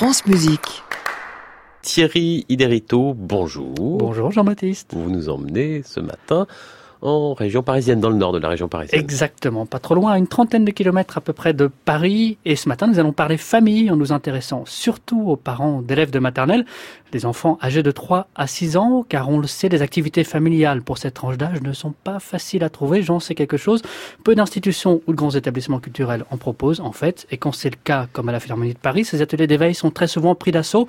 France Musique. Thierry Iderito, bonjour. Bonjour Jean-Baptiste. Vous nous emmenez ce matin en région parisienne, dans le nord de la région parisienne. Exactement, pas trop loin, à une trentaine de kilomètres à peu près de Paris. Et ce matin, nous allons parler famille en nous intéressant surtout aux parents d'élèves de maternelle, les enfants âgés de 3 à 6 ans, car on le sait, les activités familiales pour cette tranche d'âge ne sont pas faciles à trouver. J'en sais quelque chose. Peu d'institutions ou de grands établissements culturels en proposent, en fait. Et quand c'est le cas, comme à la Philharmonie de Paris, ces ateliers d'éveil sont très souvent pris d'assaut.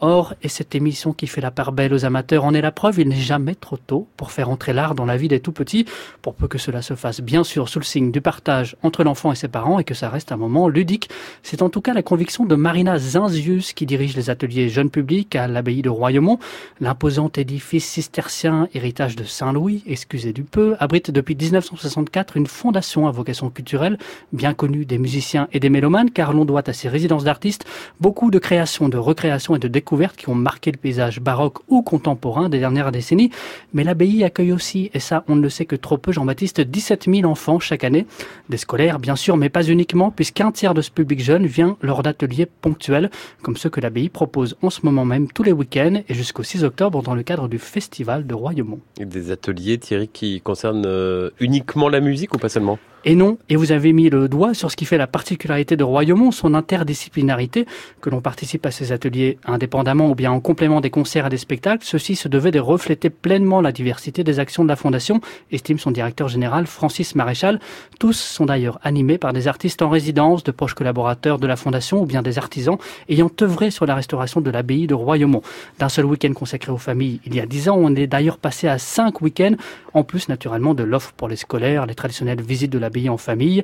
Or, et cette émission qui fait la part belle aux amateurs en est la preuve, il n'est jamais trop tôt pour faire entrer l'art dans la vie des tout petits, pour peu que cela se fasse bien sûr sous le signe du partage entre l'enfant et ses parents et que ça reste un moment ludique. C'est en tout cas la conviction de Marina Zinzius qui dirige les ateliers jeunes publics à l'abbaye de Royaumont. L'imposant édifice cistercien, héritage de Saint-Louis, excusez du peu, abrite depuis 1964 une fondation à vocation culturelle, bien connue des musiciens et des mélomanes, car l'on doit à ses résidences d'artistes beaucoup de créations, de recréations et de découvertes qui ont marqué le paysage baroque ou contemporain des dernières décennies. Mais l'abbaye accueille aussi, et ça on ne le sait que trop peu, Jean-Baptiste, 17 000 enfants chaque année. Des scolaires, bien sûr, mais pas uniquement, puisqu'un tiers de ce public jeune vient lors d'ateliers ponctuels, comme ceux que l'abbaye propose en ce moment même tous les week-ends et jusqu'au 6 octobre dans le cadre du Festival de Royaumont. Des ateliers, Thierry, qui concernent euh, uniquement la musique ou pas seulement? Et non, et vous avez mis le doigt sur ce qui fait la particularité de Royaumont, son interdisciplinarité, que l'on participe à ces ateliers indépendamment ou bien en complément des concerts et des spectacles, ceci se devait de refléter pleinement la diversité des actions de la Fondation, estime son directeur général Francis Maréchal. Tous sont d'ailleurs animés par des artistes en résidence, de proches collaborateurs de la Fondation ou bien des artisans ayant œuvré sur la restauration de l'abbaye de Royaumont. D'un seul week-end consacré aux familles il y a dix ans, on est d'ailleurs passé à cinq week-ends, en plus naturellement de l'offre pour les scolaires, les traditionnelles visites de l'abbaye en famille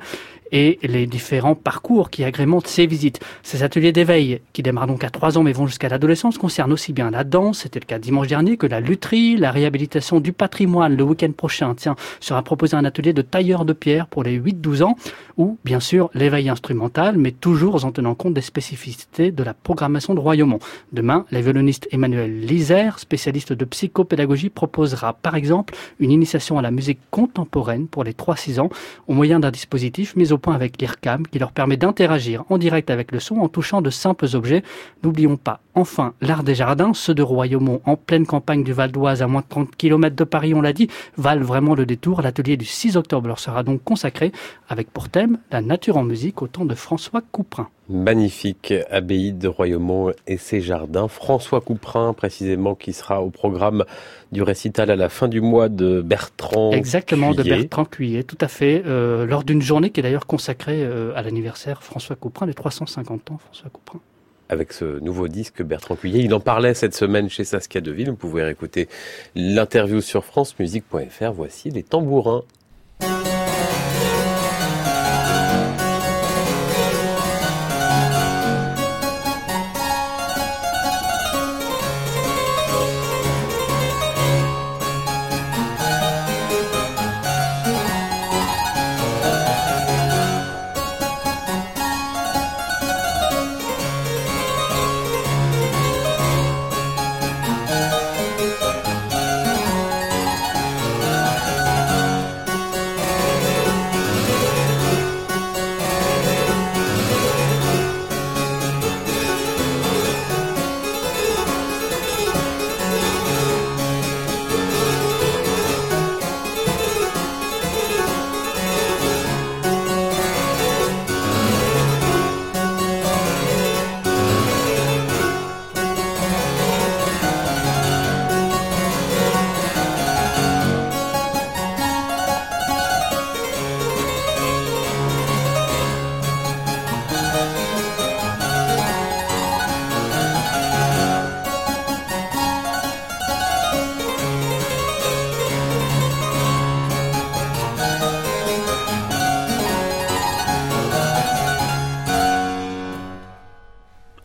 et les différents parcours qui agrémentent ces visites. Ces ateliers d'éveil, qui démarrent donc à 3 ans mais vont jusqu'à l'adolescence, concernent aussi bien la danse, c'était le cas dimanche dernier, que la lutherie, la réhabilitation du patrimoine. Le week-end prochain, tiens, sera proposé un atelier de tailleur de pierre pour les 8-12 ans, ou bien sûr l'éveil instrumental, mais toujours en tenant compte des spécificités de la programmation de Royaumont. Demain, la violoniste Emmanuel Lisère, spécialiste de psychopédagogie, proposera par exemple une initiation à la musique contemporaine pour les 3-6 ans, au moyen d'un dispositif mis au point avec l'IRCAM qui leur permet d'interagir en direct avec le son en touchant de simples objets. N'oublions pas, enfin, l'art des jardins, ceux de Royaumont en pleine campagne du Val d'Oise à moins de 30 km de Paris, on l'a dit, valent vraiment le détour. L'atelier du 6 octobre leur sera donc consacré avec pour thème la nature en musique au temps de François Couperin. Magnifique abbaye de Royaumont et ses jardins. François Couperin, précisément, qui sera au programme du récital à la fin du mois de Bertrand Exactement, de Bertrand Cuillet, tout à fait, euh, lors d'une journée qui est d'ailleurs consacrée euh, à l'anniversaire François Couperin, les 350 ans François Couperin. Avec ce nouveau disque Bertrand Cuillet, il en parlait cette semaine chez Saskia Deville. Vous pouvez écouter l'interview sur francemusique.fr. Voici les tambourins.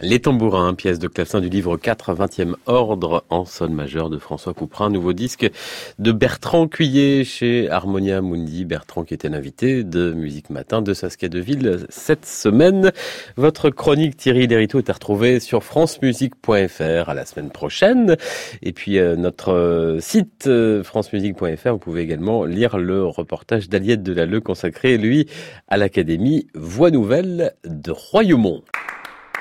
Les tambourins, pièce de clavecin du livre 4, 20e ordre en sol majeur de François Couperin, nouveau disque de Bertrand Cuillet chez Harmonia Mundi. Bertrand qui était l'invité de Musique Matin de Saskia Deville cette semaine. Votre chronique Thierry Derito est à retrouver sur francemusique.fr à la semaine prochaine. Et puis euh, notre euh, site euh, francemusique.fr, vous pouvez également lire le reportage d'Aliette Delalleux consacré, lui, à l'Académie Voix Nouvelle de Royaumont.